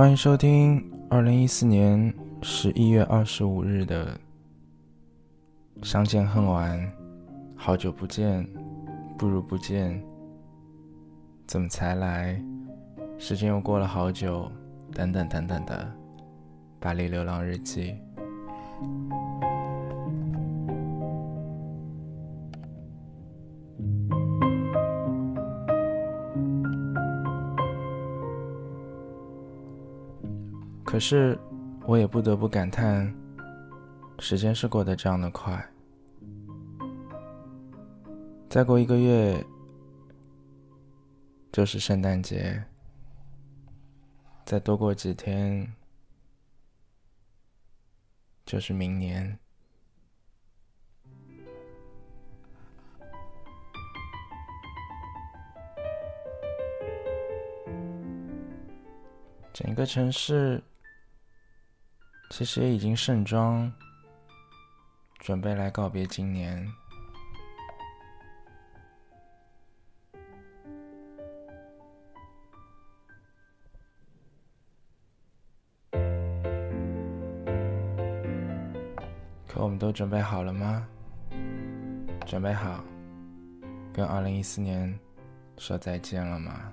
欢迎收听二零一四年十一月二十五日的《相见恨晚》，好久不见，不如不见，怎么才来？时间又过了好久，等等等等的《巴黎流浪日记》。是，我也不得不感叹，时间是过得这样的快。再过一个月，就是圣诞节；再多过几天，就是明年。整个城市。其实也已经盛装，准备来告别今年。可我们都准备好了吗？准备好跟二零一四年说再见了吗？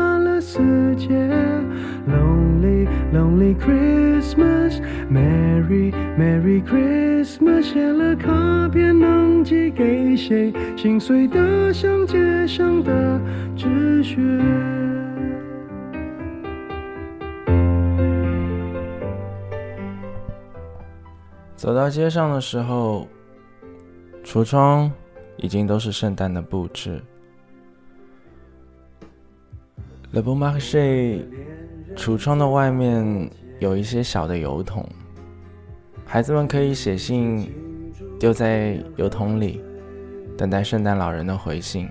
了死结。Lonely, lonely Christmas, Merry, Merry Christmas。写了卡片能寄给谁？心碎的像街上的纸屑。走到街上的时候，橱窗已经都是圣诞的布置。Le Bon Marché。橱窗的外面有一些小的油桶，孩子们可以写信丢在油桶里，等待圣诞老人的回信。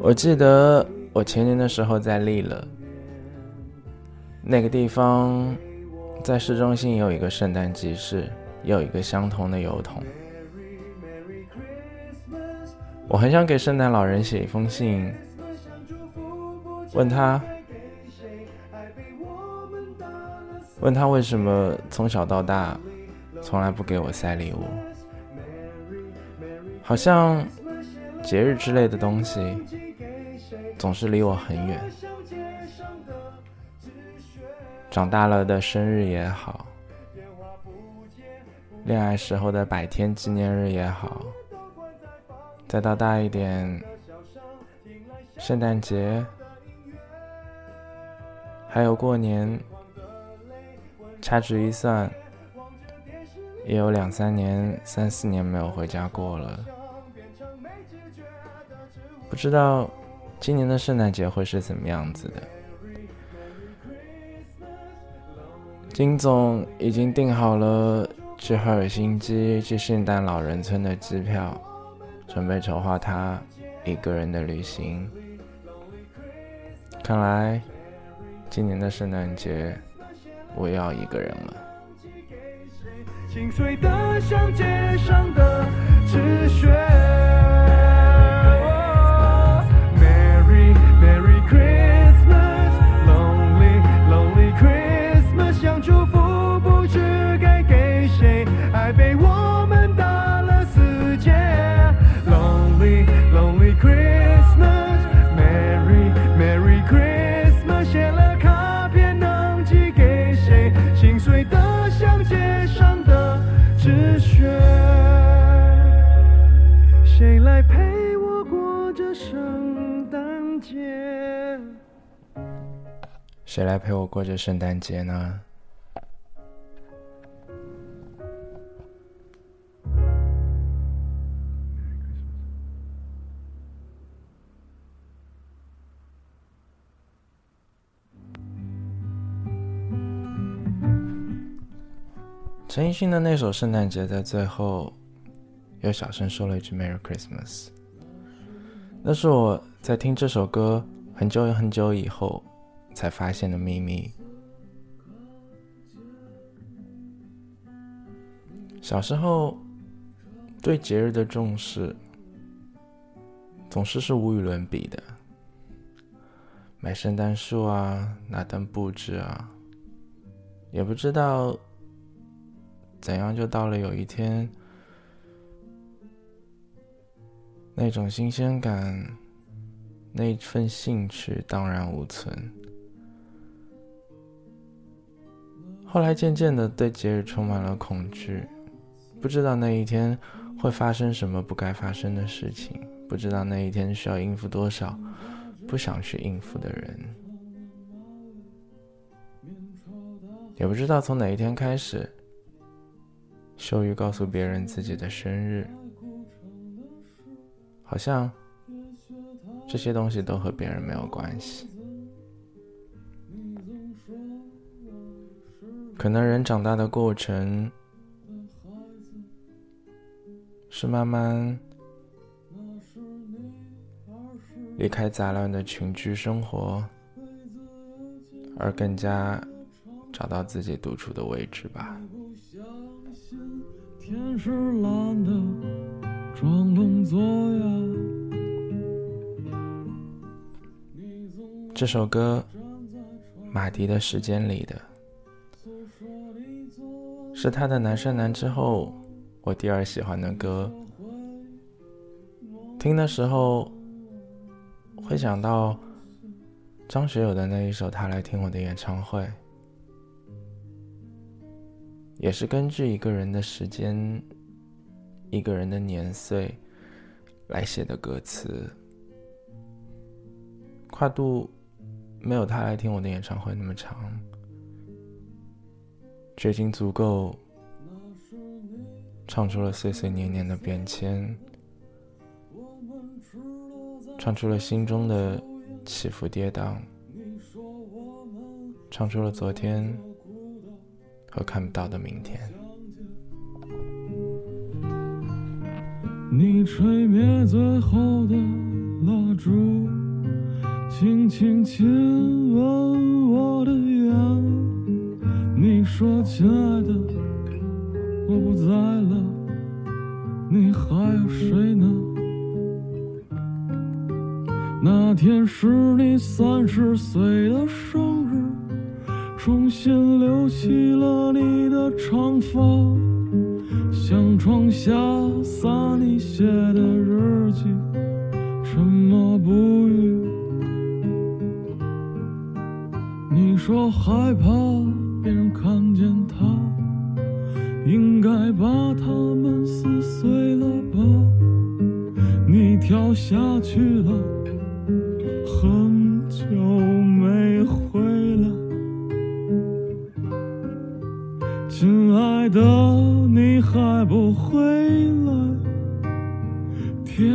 我记得我前年的时候在利了，那个地方在市中心也有一个圣诞集市，也有一个相同的油桶。我很想给圣诞老人写一封信。问他，问他为什么从小到大从来不给我塞礼物？好像节日之类的东西总是离我很远。长大了的生日也好，恋爱时候的百天纪念日也好，再到大一点，圣诞节。还有过年，掐指一算，也有两三年、三四年没有回家过了。不知道今年的圣诞节会是怎么样子的。金总已经订好了去赫尔辛基去圣诞老人村的机票，准备筹划他一个人的旅行。看来。今年的圣诞节，我要一个人了。心碎的像街上的纸屑。谁来陪我过这圣诞节呢？陈奕迅的那首《圣诞节》在最后又小声说了一句 “Merry Christmas”。那是我在听这首歌很久很久以后才发现的秘密。小时候对节日的重视总是是无与伦比的，买圣诞树啊，拿灯布置啊，也不知道。怎样就到了有一天，那种新鲜感，那份兴趣荡然无存。后来渐渐的对节日充满了恐惧，不知道那一天会发生什么不该发生的事情，不知道那一天需要应付多少不想去应付的人，也不知道从哪一天开始。羞于告诉别人自己的生日，好像这些东西都和别人没有关系。可能人长大的过程是慢慢离开杂乱的群居生活，而更加找到自己独处的位置吧。天是蓝的，装聋作哑。这首歌，马迪的时间里的，是他的《南山南》之后我第二喜欢的歌。听的时候，会想到张学友的那一首《他来听我的演唱会》。也是根据一个人的时间、一个人的年岁来写的歌词，跨度没有他来听我的演唱会那么长，却已经足够唱出了岁岁年年的变迁，唱出了心中的起伏跌宕，唱出了昨天。和看不到的明天。你吹灭最后的蜡烛，轻轻亲吻我的眼。说：“亲爱的，我不在了，你还有谁呢？”那天是你三十岁的生日。重新留起了你的长发，像床下撒你写的日记，沉默不语。你说害怕别人看见他，应该把他们撕碎了吧？你跳下去了，很久没回来。亲爱的，你还不回来？天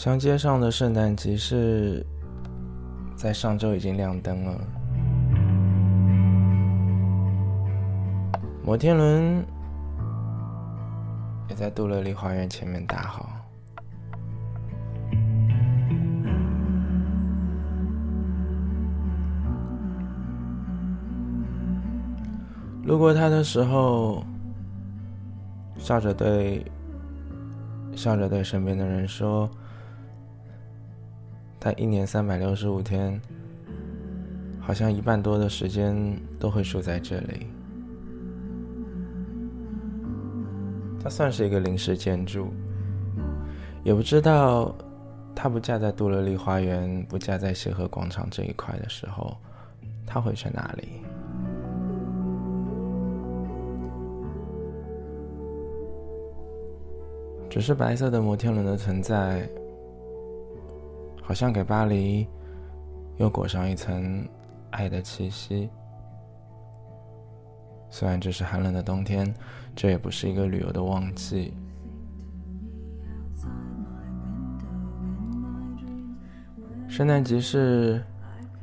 乡街上的圣诞集市在上周已经亮灯了，摩天轮也在杜乐丽花园前面搭好。路过他的时候，笑着对笑着对身边的人说。他一年三百六十五天，好像一半多的时间都会住在这里。它算是一个临时建筑，也不知道它不架在杜乐丽花园、不架在协和广场这一块的时候，它会去哪里？只是白色的摩天轮的存在。好像给巴黎又裹上一层爱的气息。虽然这是寒冷的冬天，这也不是一个旅游的旺季。圣诞集市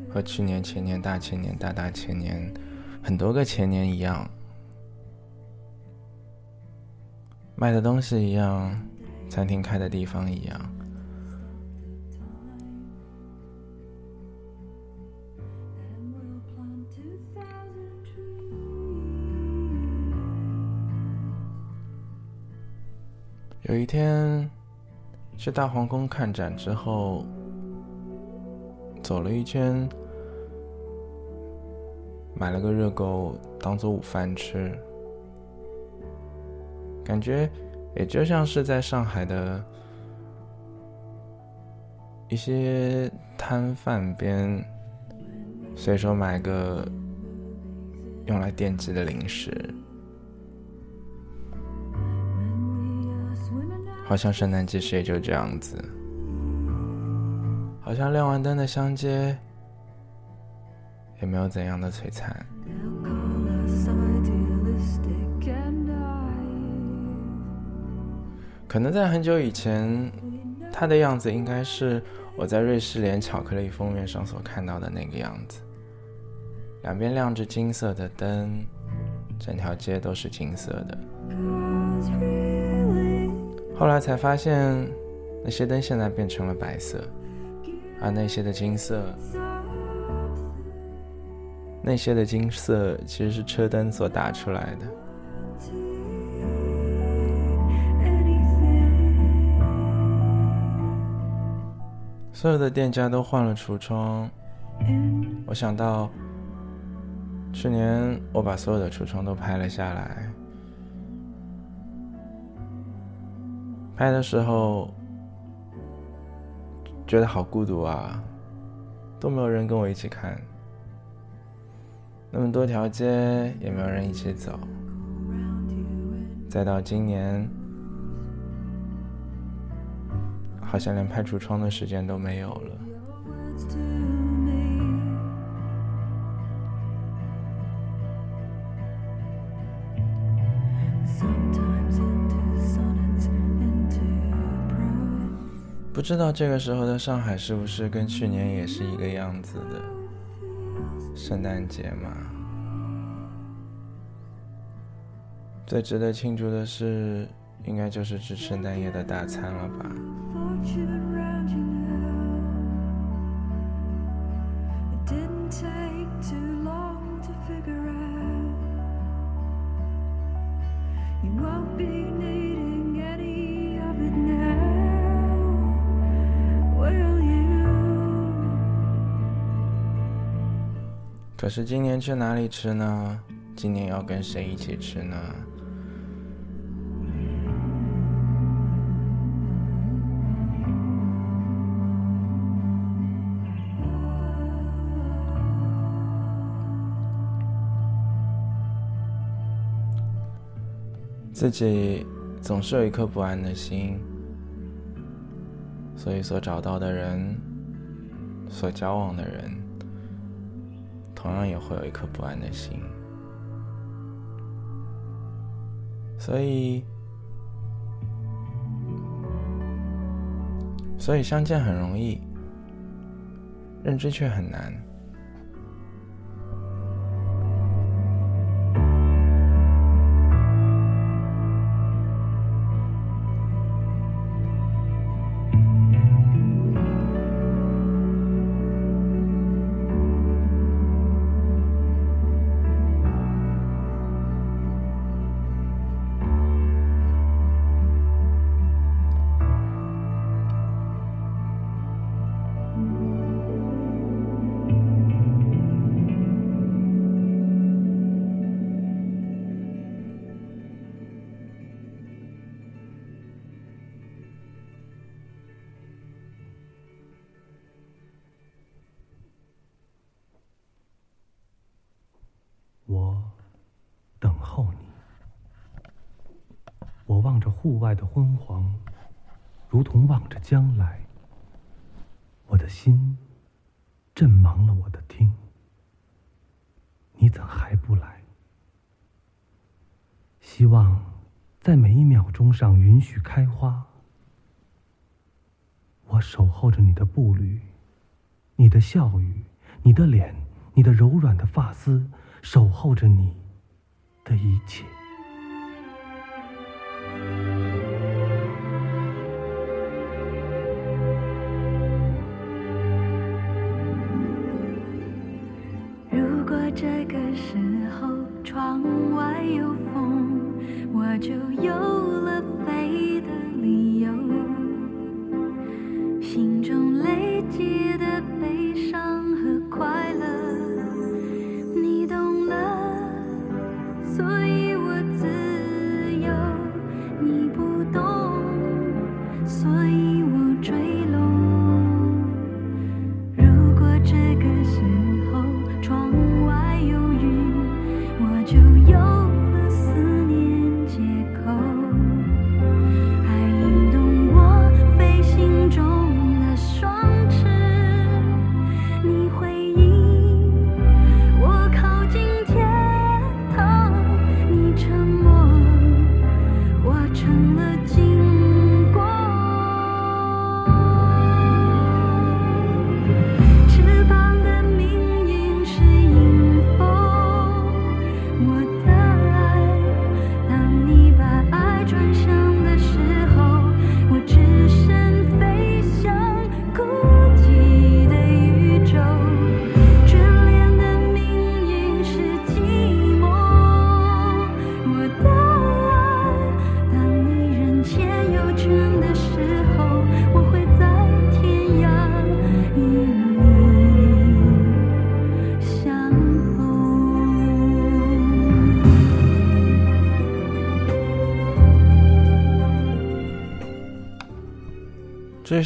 和去年、前年、大前年、大大前年、很多个前年一样，卖的东西一样，餐厅开的地方一样。有一天，去大皇宫看展之后，走了一圈，买了个热狗当做午饭吃，感觉也就像是在上海的一些摊贩边随手买个用来垫资的零食。好像圣诞集市也就这样子，好像亮完灯的乡街也没有怎样的璀璨。可能在很久以前，它的样子应该是我在瑞士莲巧克力封面上所看到的那个样子，两边亮着金色的灯，整条街都是金色的。后来才发现，那些灯现在变成了白色，而那些的金色，那些的金色其实是车灯所打出来的。所有的店家都换了橱窗，我想到，去年我把所有的橱窗都拍了下来。拍的时候觉得好孤独啊，都没有人跟我一起看，那么多条街也没有人一起走。再到今年，好像连拍橱窗的时间都没有了。不知道这个时候的上海是不是跟去年也是一个样子的圣诞节嘛？最值得庆祝的事，应该就是吃圣诞夜的大餐了吧？是今年去哪里吃呢？今年要跟谁一起吃呢？自己总是有一颗不安的心，所以所找到的人，所交往的人。同样也会有一颗不安的心，所以所以相见很容易，认知却很难。户外的昏黄，如同望着将来。我的心震忙了我的听，你怎还不来？希望在每一秒钟上允许开花。我守候着你的步履，你的笑语，你的脸，你的柔软的发丝，守候着你的一切。如果这个时候窗外有风我就有了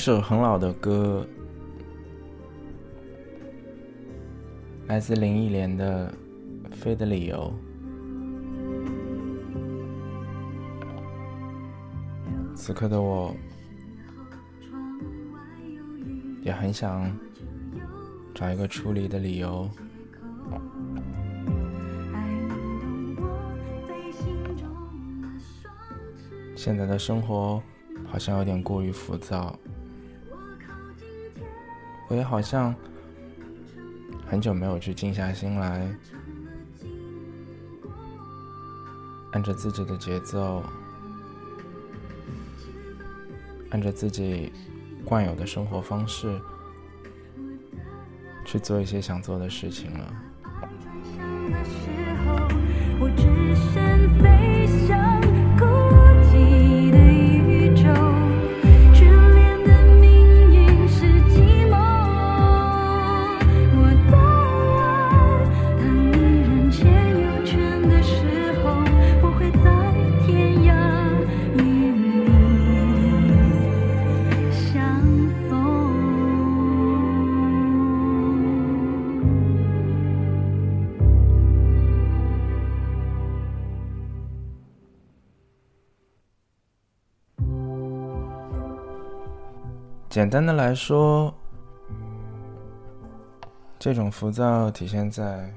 首很老的歌，来自林忆莲的《飞的理由》。此刻的我，也很想找一个出离的理由。现在的生活好像有点过于浮躁。我也好像很久没有去静下心来，按着自己的节奏，按着自己惯有的生活方式，去做一些想做的事情了。简单的来说，这种浮躁体现在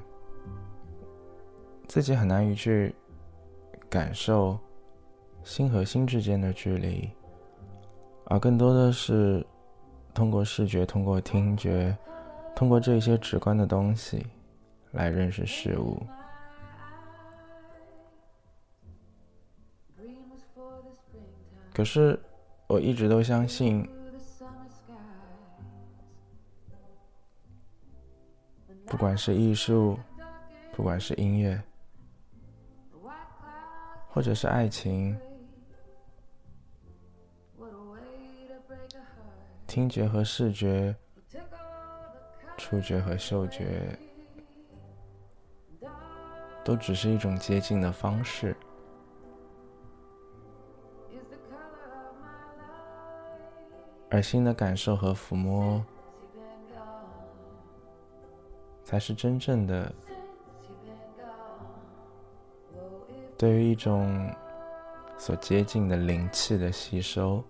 自己很难于去感受心和心之间的距离，而更多的是通过视觉、通过听觉、通过这些直观的东西来认识事物。可是，我一直都相信，不管是艺术，不管是音乐，或者是爱情，听觉和视觉，触觉和嗅觉，都只是一种接近的方式。而新的感受和抚摸，才是真正的对于一种所接近的灵气的吸收。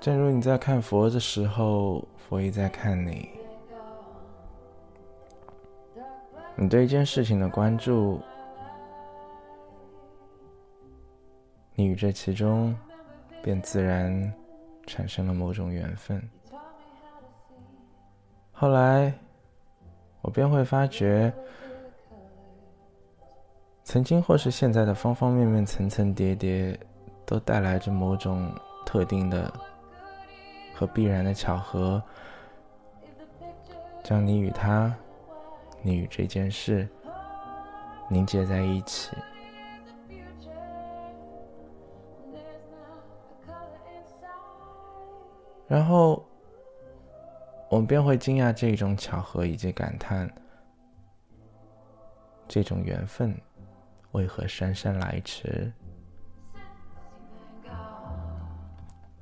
正如你在看佛的时候，佛也在看你。你对一件事情的关注，你与这其中。便自然产生了某种缘分。后来，我便会发觉，曾经或是现在的方方面面、层层叠叠，都带来着某种特定的和必然的巧合，将你与他、你与这件事凝结在一起。然后，我们便会惊讶这种巧合，以及感叹这种缘分为何姗姗来迟。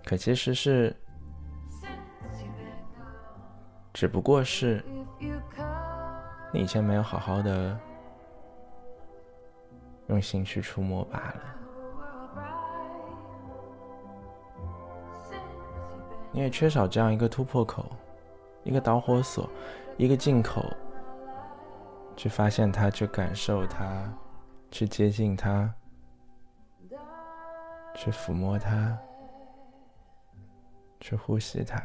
可其实是，只不过是你以前没有好好的用心去触摸罢了。你也缺少这样一个突破口，一个导火索，一个进口，去发现它，去感受它，去接近它，去抚摸它，去呼吸它。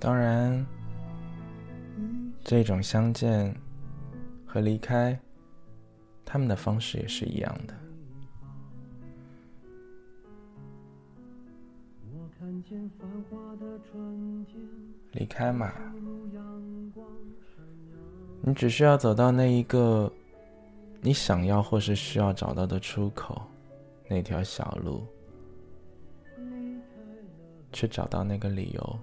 当然，这种相见和离开，他们的方式也是一样的。离开嘛，你只需要走到那一个你想要或是需要找到的出口，那条小路，去找到那个理由。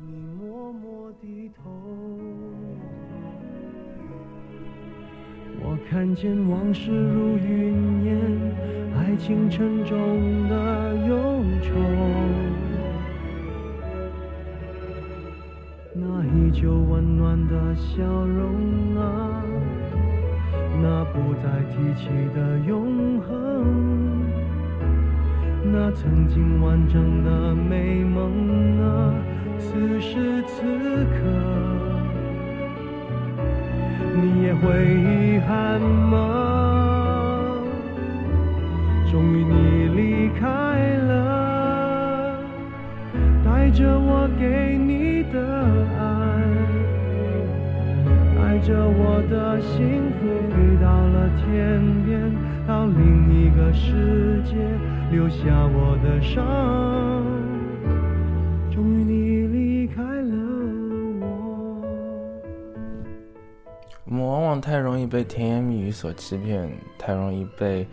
你默默低头，我看见往事如云烟，爱情沉重的忧愁。那依旧温暖的笑容啊，那不再提起的永恒，那曾经完整的美梦啊。此时此刻，你也会遗憾吗？终于你离开了，带着我给你的爱，带着我的幸福飞到了天边，到另一个世界，留下我的伤。我们往往太容易被甜言蜜语所欺骗，太容易被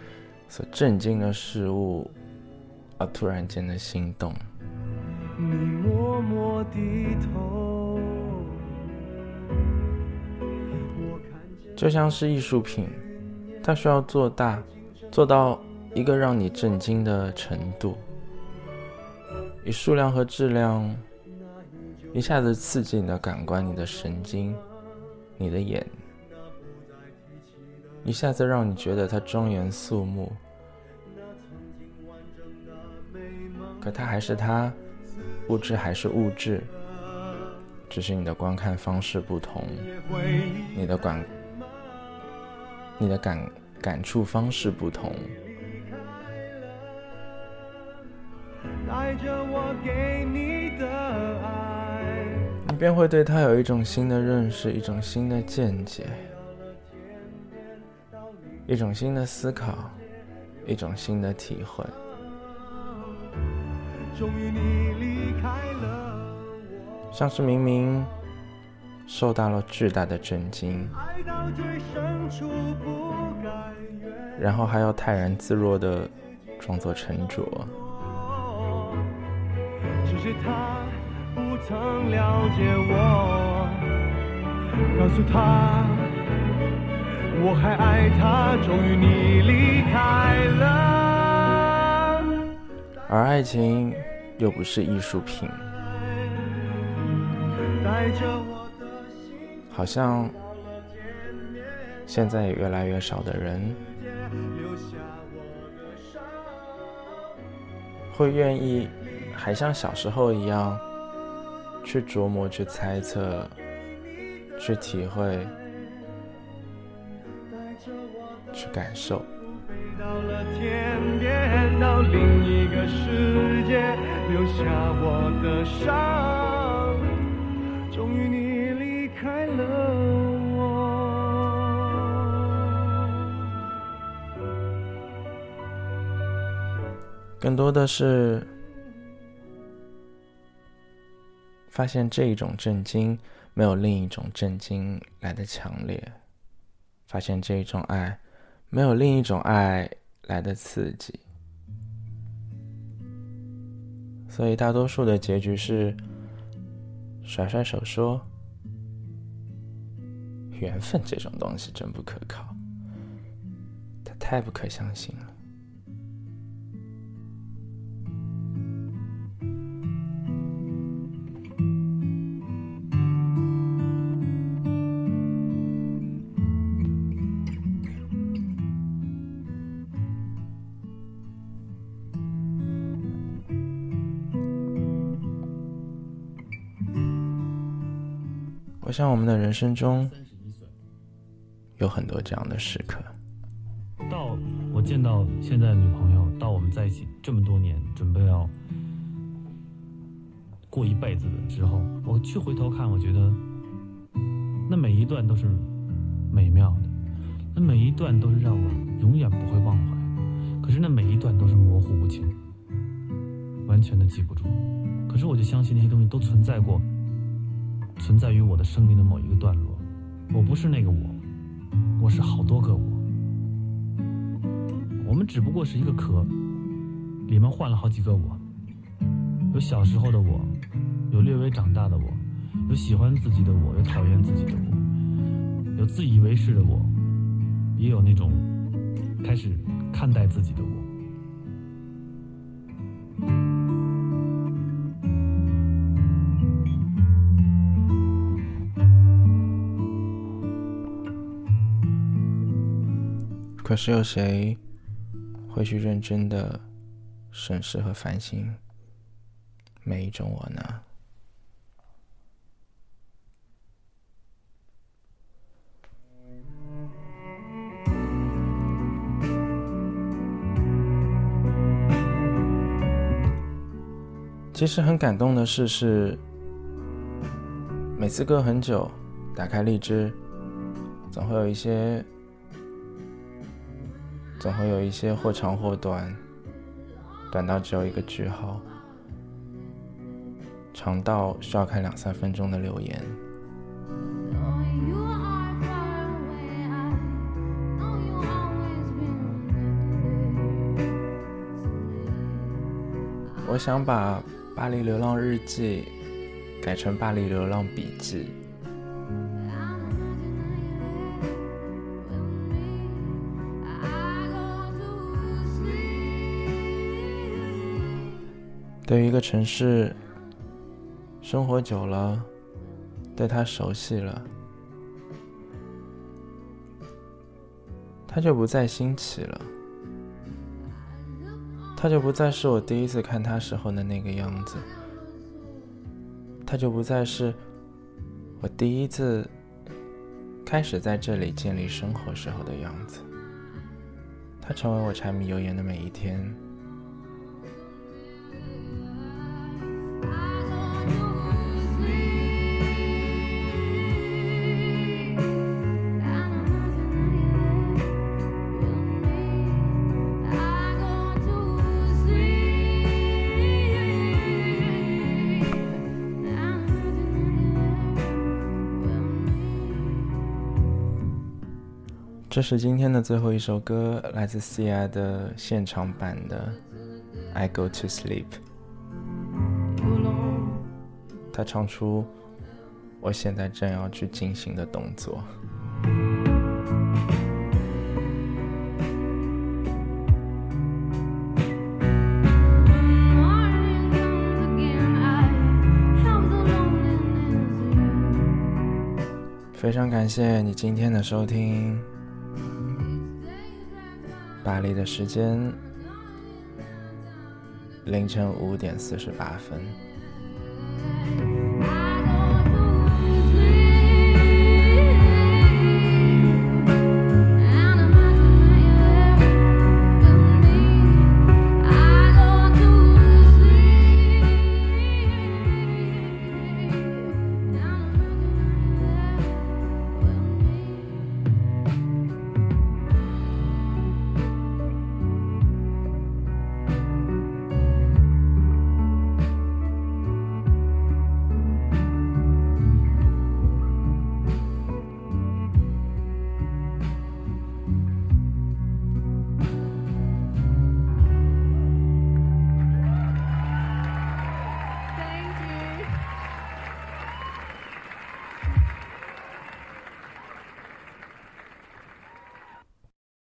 所震惊的事物而突然间的心动。你默默低头，就像是艺术品，它需要做大，做到一个让你震惊的程度，以数量和质量一下子刺激你的感官、你的神经、你的眼。一下子让你觉得它庄严肃穆，可他还是他，物质还是物质，只是你的观看方式不同，你的感，你的感感触方式不同。你便会对他有一种新的认识，一种新的见解，一种新的思考，一种新的体会。像是明明受到了巨大的震惊，然后还要泰然自若的装作沉着。只是他不曾了解我，告诉他我还爱他。终于你离开了，而爱情又不是艺术品，好像现在也越来越少的人会愿意。还像小时候一样，去琢磨、去猜测、去体会、去感受。飞到了天边到另一个世界留下我的伤终于你离开了我更多的是发现这一种震惊没有另一种震惊来的强烈。发现这一种爱没有另一种爱来的刺激，所以大多数的结局是甩甩手说：“缘分这种东西真不可靠，它太不可相信了。”像，我们的人生中有很多这样的时刻。到我见到现在的女朋友，到我们在一起这么多年，准备要过一辈子的时候，我去回头看，我觉得那每一段都是美妙的，那每一段都是让我永远不会忘怀。可是那每一段都是模糊不清，完全的记不住。可是我就相信那些东西都存在过。存在于我的生命的某一个段落，我不是那个我，我是好多个我。我们只不过是一个壳，里面换了好几个我。有小时候的我，有略微长大的我，有喜欢自己的我，有讨厌自己的我，有自以为是的我，也有那种开始看待自己的我。可是有谁会去认真的审视和反省每一种我呢？其实很感动的事是，每次隔很久打开荔枝，总会有一些。总会有一些或长或短，短到只有一个句号，长到需要看两三分钟的留言。我想把《巴黎流浪日记》改成《巴黎流浪笔记》。对于一个城市，生活久了，对它熟悉了，它就不再新奇了，它就不再是我第一次看他时候的那个样子，他就不再是我第一次开始在这里建立生活时候的样子。他成为我柴米油盐的每一天。这是今天的最后一首歌，来自 Cia 的现场版的《I Go to Sleep》。他唱出我现在正要去进行的动作。非常感谢你今天的收听。巴黎的时间凌晨五点四十八分。